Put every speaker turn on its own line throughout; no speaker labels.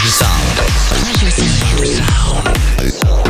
Pleasure Sound. Pleasure Sound.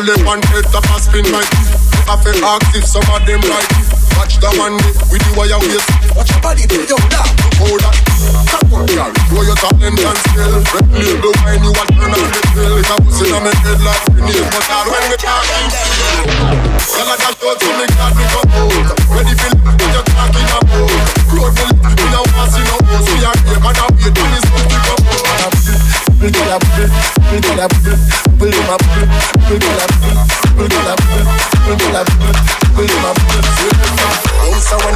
All them man head that a spin like I feel active, some of them like Watch the money with the wire waist Watch your body do your da Hold that Top one girl Know your talent and skill Red label wine you a turn on the pill It's a pussy on my head like grenade But all when we talking Girl I got short so me got me come out Ready for life what you talking about Road me life me now want see no hoes We are game and I wait when it's time to come bubble do la bubble, bubble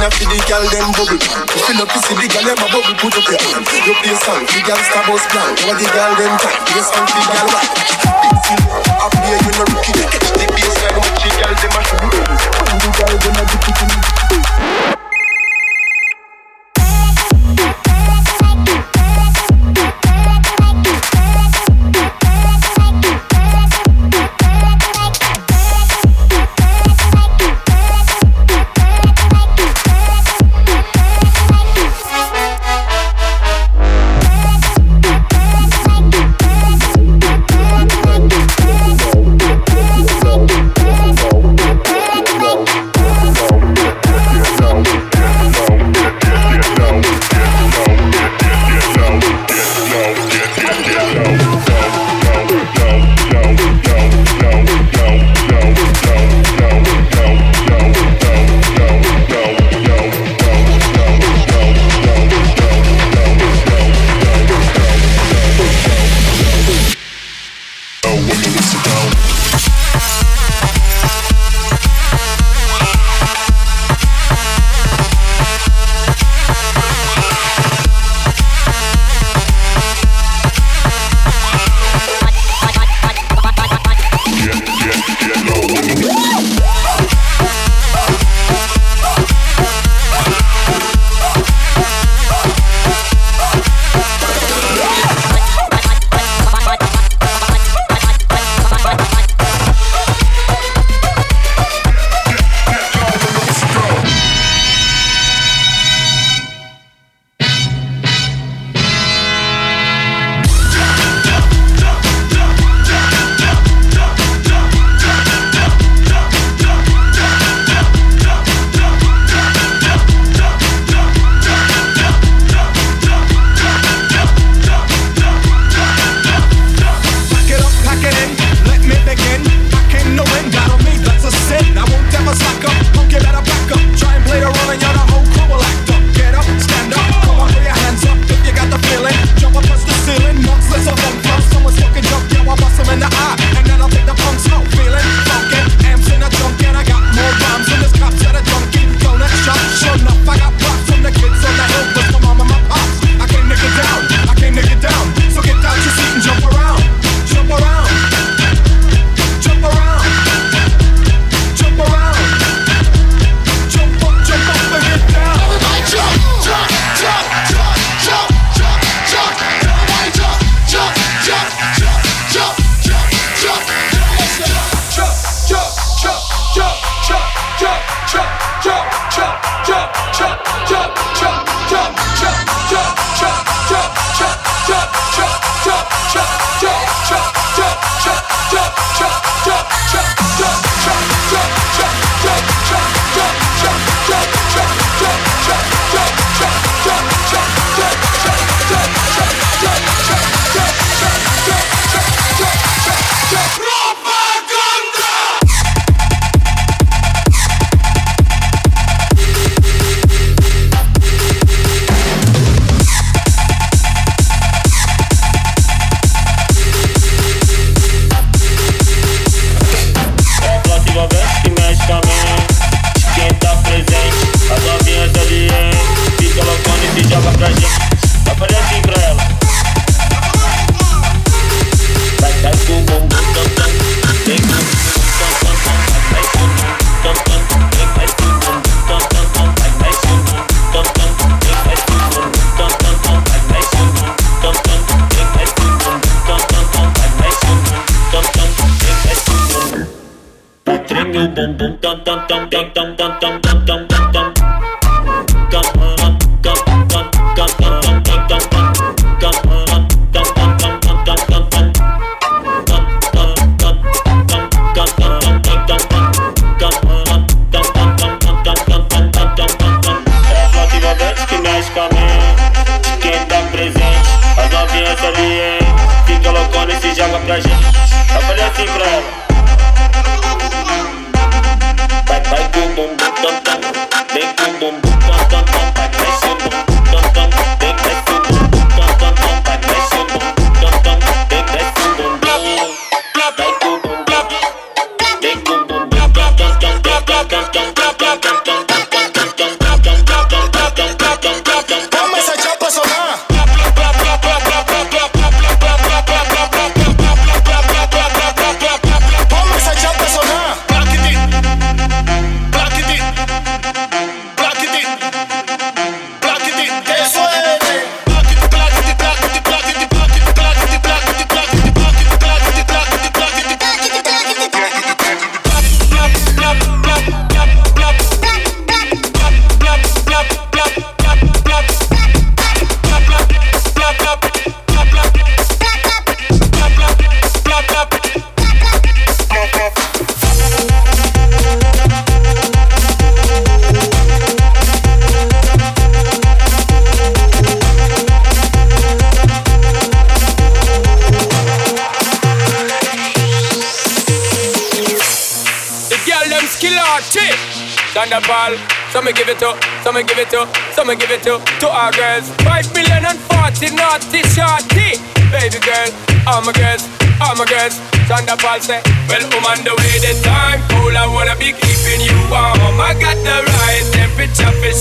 see the girl them bubble, fill up to see the girl them a bubble. Put up your hand, you play song, the girl star boss plan. What the girl them time, yes and the girl what? up here you no rookie. Catch the baseline, watch the girl them a shoot. When the girl them a do it,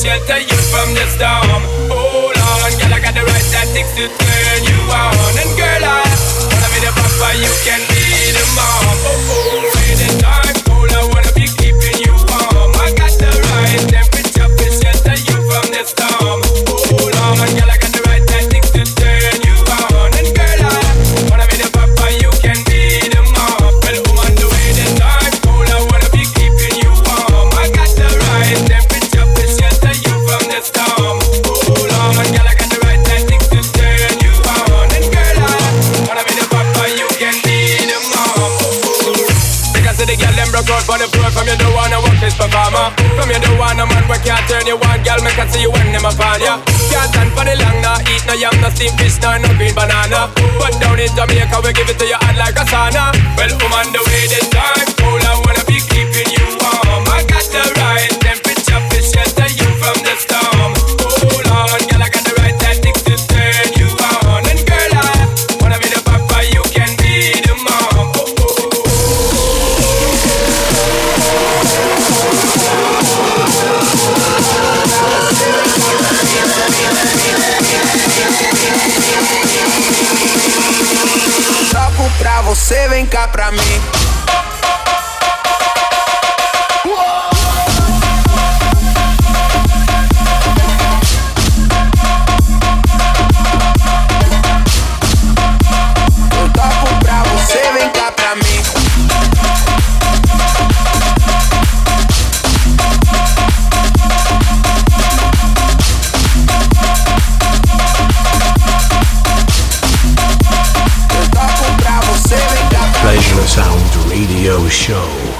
shelter you from the storm. Hold on, girl, I got the right tactics to turn you on. And girl, I wanna be the papa, you can be the mom. Oh, oh. Can't turn you on, girl, make I see you when them upon ya Can't stand for the long, nah Eat no yam, no steamed fish, nah, no green banana But down in Jamaica, we give it to you hot like a sauna Well, woman, the way this time, cool pra mim.
Show.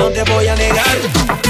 no te voy a negar.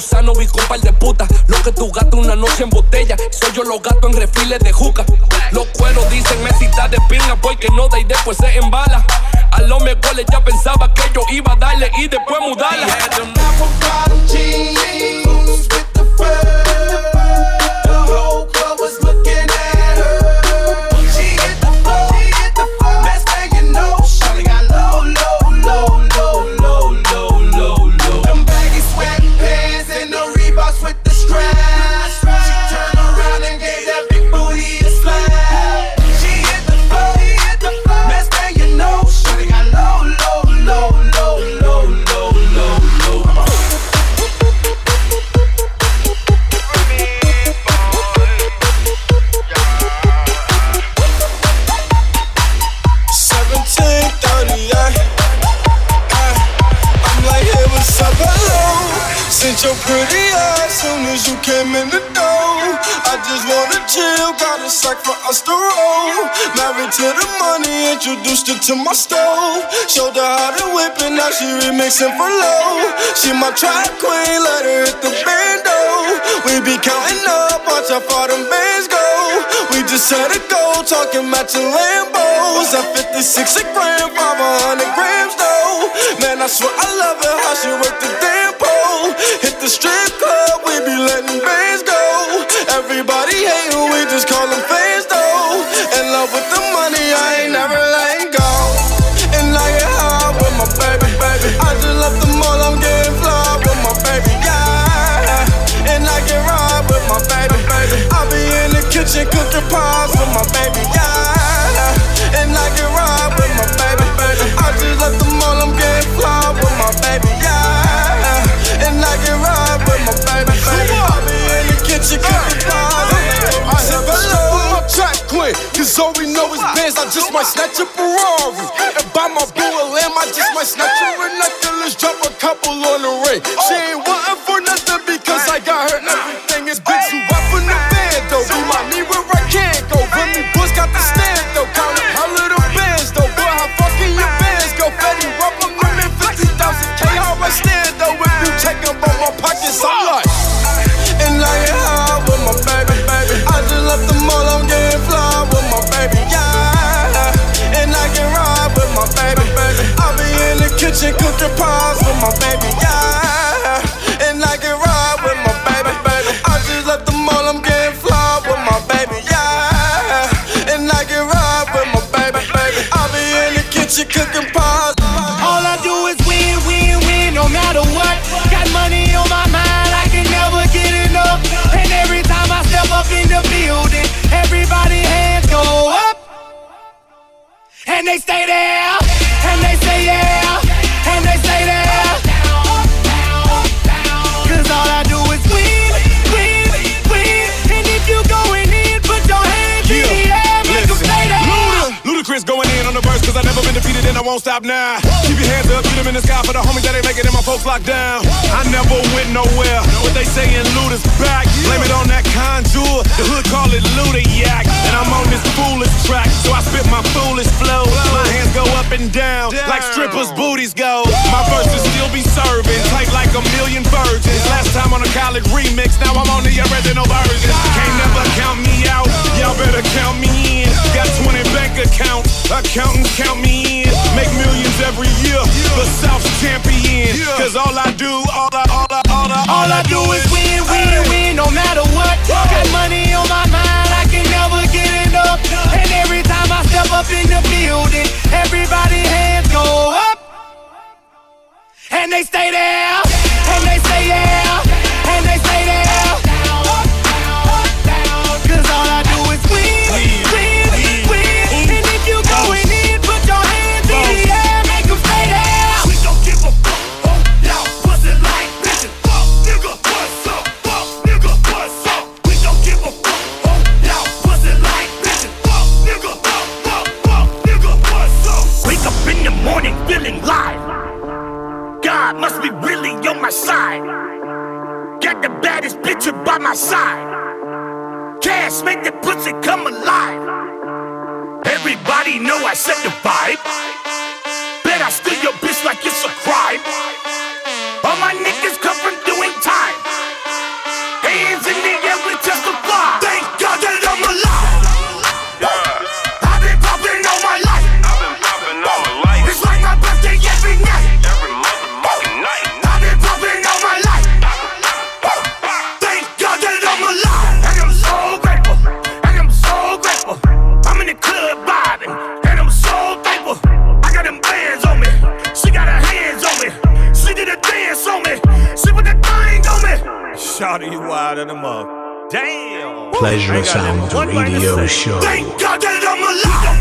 sano, vi con de puta. Lo que tú gato una noche en botella. Soy yo los gatos en refiles de juca. Los cueros dicen mesita de pinga porque no da y después se embala. A los mejores ya pensaba que yo iba a darle y después mudarla.
across the road. Married to the money, introduced her to my stove. Showed her how to whip it, now she remixing for low. She my track queen, let her hit the bando. We be counting up, watch how far them bands go. We just set a goal, talking matching Lambos. At 56 a gram, 500 grams though. Man, I swear I love it, how she work the damn pole. Hit the strip club, we be letting bands go. Everybody hating, we just call them with the money, I ain't never letting go. And I get high with my baby, baby. I just left the mall, I'm getting fly with my baby, yeah. And I get ride with my baby, baby. I be in the kitchen cooking pie. Not It's natural, nothing. Let's jump a couple on the ring.
won't stop now. Keep your hands up, get them in the sky for the homies that ain't making it and my folks locked down. I never went nowhere. What they saying, loot is back. Blame it on that conjure. The hood call it looted yak. And I'm on this foolish track, so I spit my foolish flow. My hands go up and down like strippers' booties go. My verses still be serving, tight like a million virgins. Last time on a college remix, now I'm on the original version. Can't never count me out. Y'all better count me in. Got 20 bank accounts, accountants count me in.
do is win, win, win, no matter what. Got money on my mind, I can never get enough. And every time I step up in the building, everybody hands go up, and they stay there.
my side. Got the baddest picture by my side. Cash make the pussy come alive. Everybody know I set the vibe. Bet I steal your bitch like it's a crime.
of you wild in the mug. Damn.
Pleasure Sound Radio Show.
Thank God that I'm alive.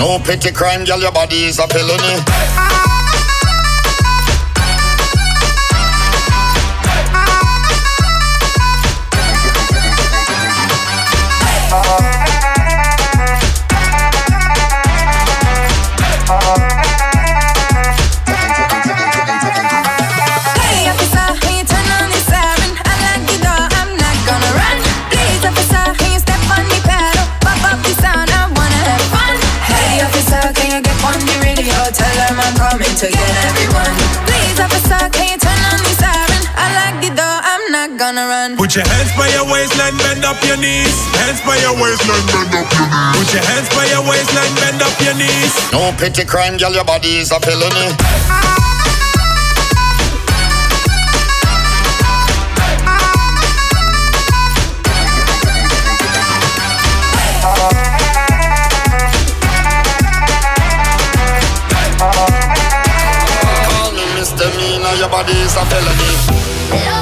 No pity crime, girl, your body is a felony.
get everyone. Please, can you turn on the siren? I I'm not gonna run.
Put your hands by your waistline, bend up your knees. Hands by your waistline, bend up your knees. Put your hands by your waistline, bend up your knees.
No pity crime, girl, your body is a felony. body is a felony.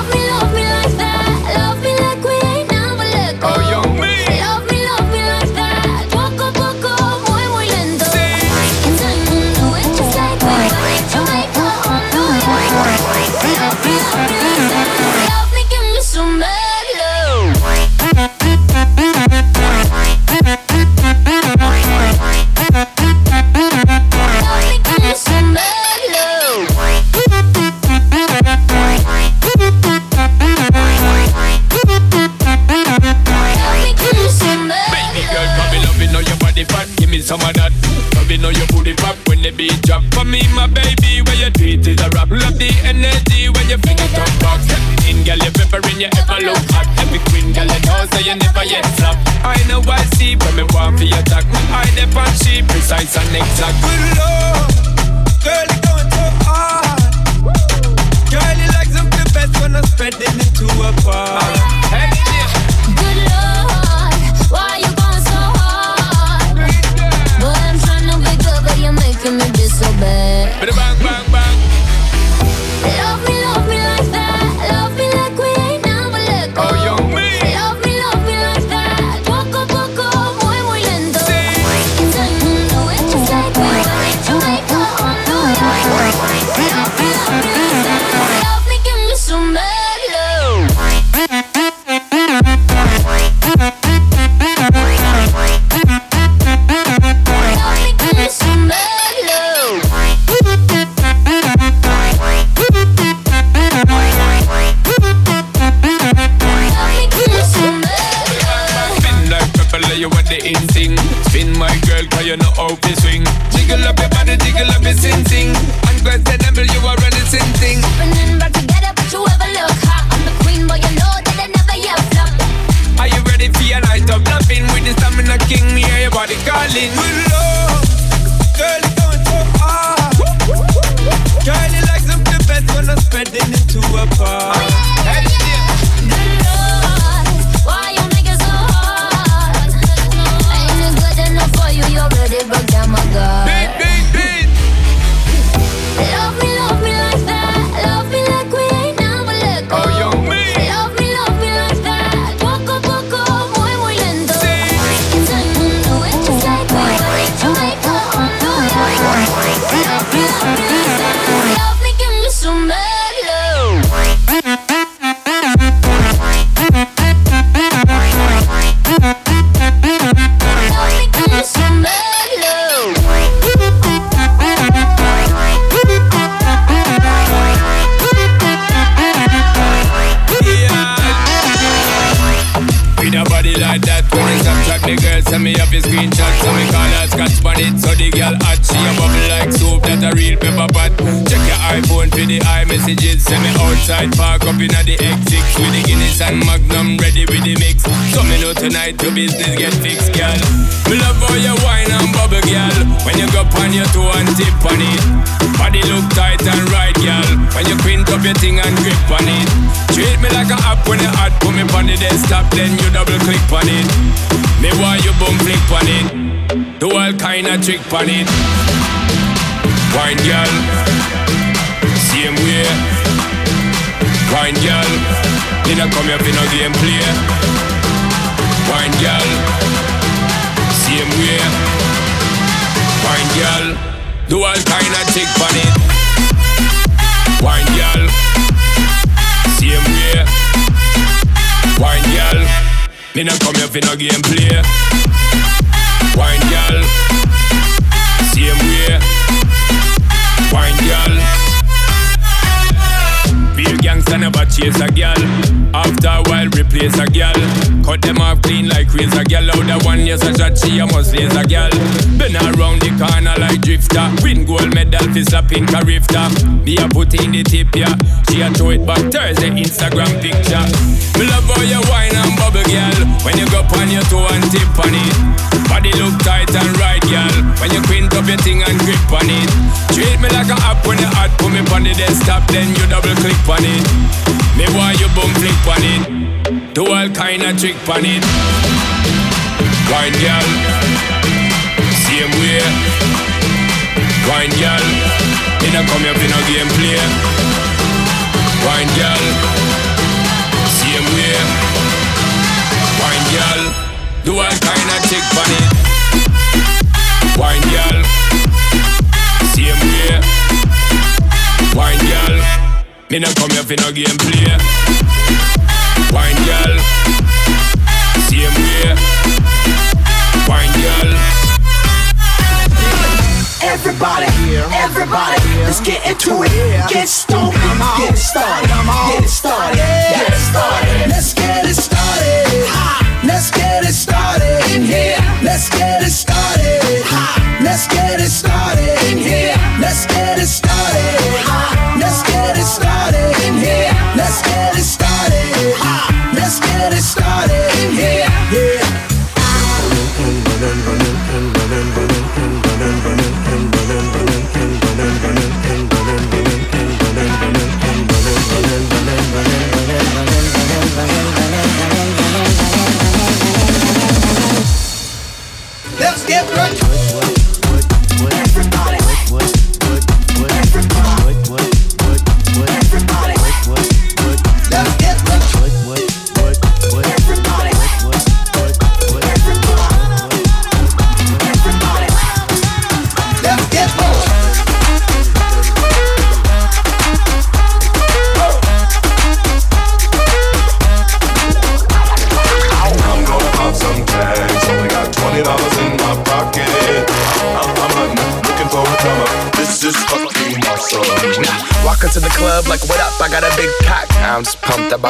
chick pan it. Wine girl, same way. Wine girl, you know come here fi no game play. Wine girl, same way. Wine girl, do all kind of chick pan it. Wine girl, same way. Wine girl, me no come here fi no game play. Wine girl. I never chase a girl. After a while, replace a girl. Cut them off clean like razor girl. Out the one yes, I shot she, I must raise a girl. Been around the corner like drifter. Win gold medal, fist up in a rifter. Me a put in the tip, yeah. She a throw it back Thursday, Instagram picture. Me love how you wine and bubble, girl. When you go on your toe and tip on it. Body look tight and right, girl. When you quint up your thing and grip on it. Treat me like a app when you hot. Put me on the desktop, then you double click on it. Me why you boom flick on it. Do all kind of trick on it. Wine, girl. Same way. Wine, girl. In a come up in a game play. Wine, girl. Do all kind of chick funny. it. Wine girl, same way. Wine girl, me no come here for no game play. Wine girl,
same way. Wine girl. Everybody, everybody, let's get into it. Get stupid, get started, get started, get started. Let's get it started in here. Let's get it started. Ha. Let's get it started in here. Let's get it started. Ha. Let's get it started in here. Let's get it started. Ha. Let's get
it started in here. Yeah. Running, running, running, running, running, running, running.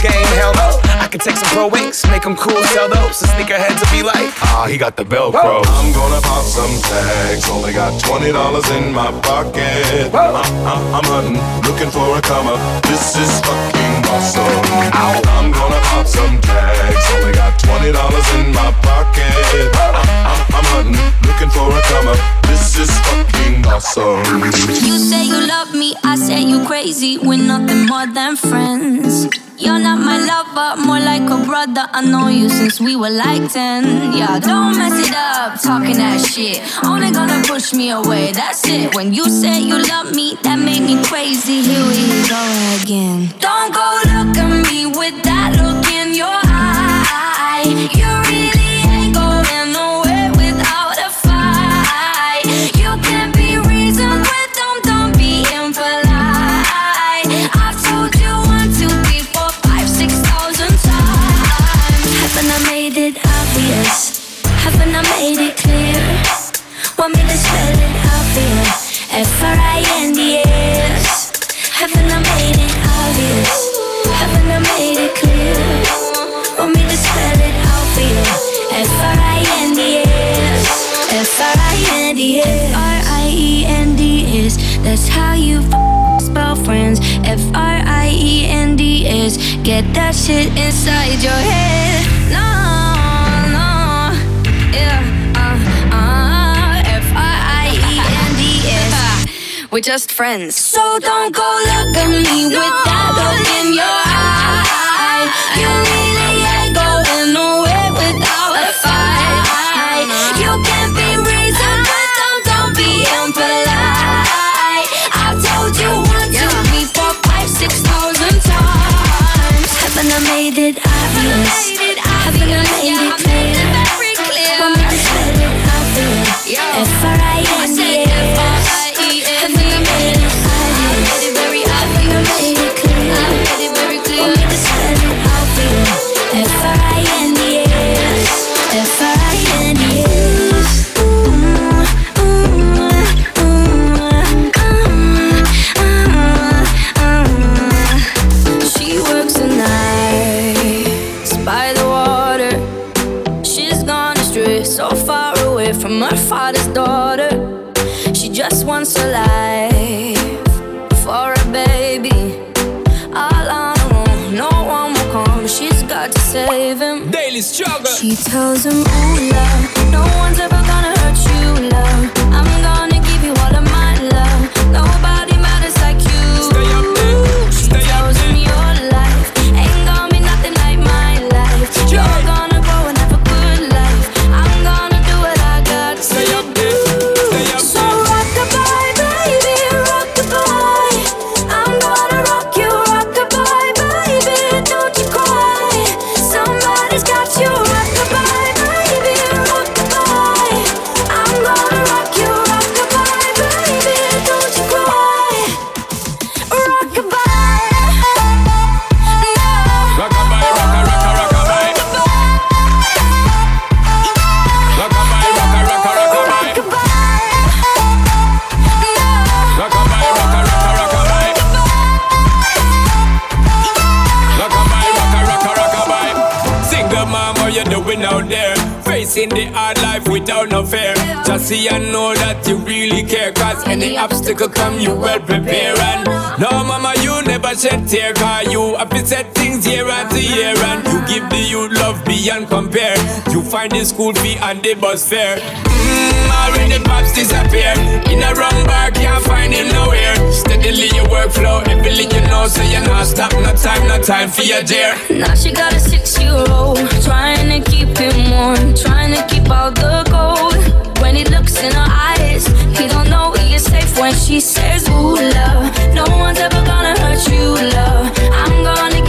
game, hell no. I can take some pro wings, make them cool, sell those. The sneakerheads will be like,
ah, he got the Velcro.
I'm gonna pop some tags, only got $20 in my pocket. I, I, uh, uh, I'm hunting, looking for a comma. This is fucking awesome. Ow. I'm gonna pop some tags, only got $20 in my pocket. I, looking for a comer. This is fucking awesome.
You say you love me, I say you crazy. We're nothing more than friends. You're not my lover, more like a brother. I know you since we were like 10. Yeah, don't mess it up, talking that shit. Only gonna push me away, that's it. When you say you love me, that made me crazy. Here we go again. Don't go look at me with that look in your eyes. F-R-I-N-D-S Haven't I made it obvious? Haven't I made it clear? Want to spell it out for you? That's how you spell friends F-R-I-E-N-D-S Get that shit inside your head No We're just friends. So don't go look at me no. with that look in your eye. You really ain't going nowhere without a fight. You can be reasoned, but don't, don't be impolite. I told you once, yeah. two, three, four, five, six thousand times. Haven't I made it obvious? Haven't I made it obvious?
I have to set things year after year And you give the youth love beyond compare You find the school fee and the bus fare mm, already pops disappear In a wrong bar, can't find him nowhere Steadily your workflow, everything you know So you're not stop, no time, no time for your dear
Now she got a six-year-old Trying to keep him warm Trying to keep all the gold When he looks in her eyes He don't know when she says, Ooh, love, no one's ever gonna hurt you, love. I'm gonna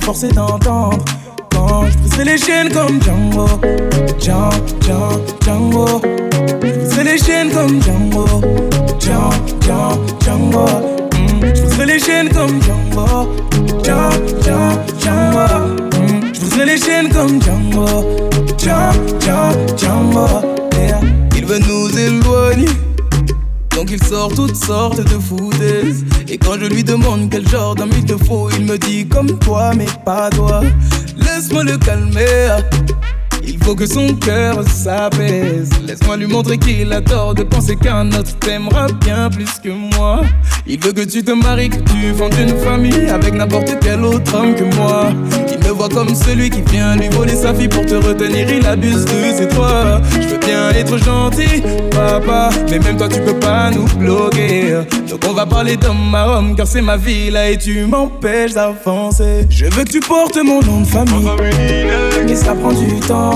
Forcé d'entendre de foutaise. Et quand je lui demande quel genre d'homme il te faut, il me dit comme toi, mais pas toi. Laisse-moi le calmer. Il faut que son cœur s'apaise. Laisse-moi lui montrer qu'il adore de penser qu'un autre t'aimera bien plus que moi. Il veut que tu te maries, que tu fasses une famille avec n'importe quel autre homme que moi. Il me voit comme celui qui vient lui voler sa fille pour te retenir. Il abuse de ses droits. Je veux bien être gentil, papa, mais même toi tu peux pas nous bloquer. Donc on va parler d'homme à homme car c'est ma vie là et tu m'empêches d'avancer. Je veux que tu portes mon nom de famille. Mais ça prend du temps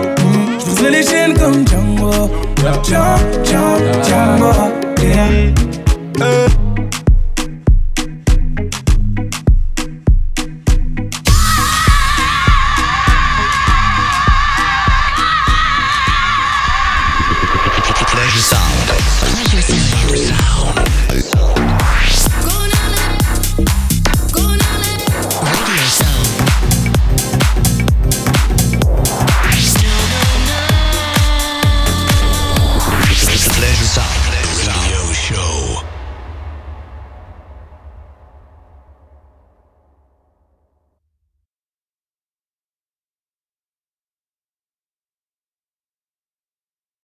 become jump, jump, jump, jump. yeah.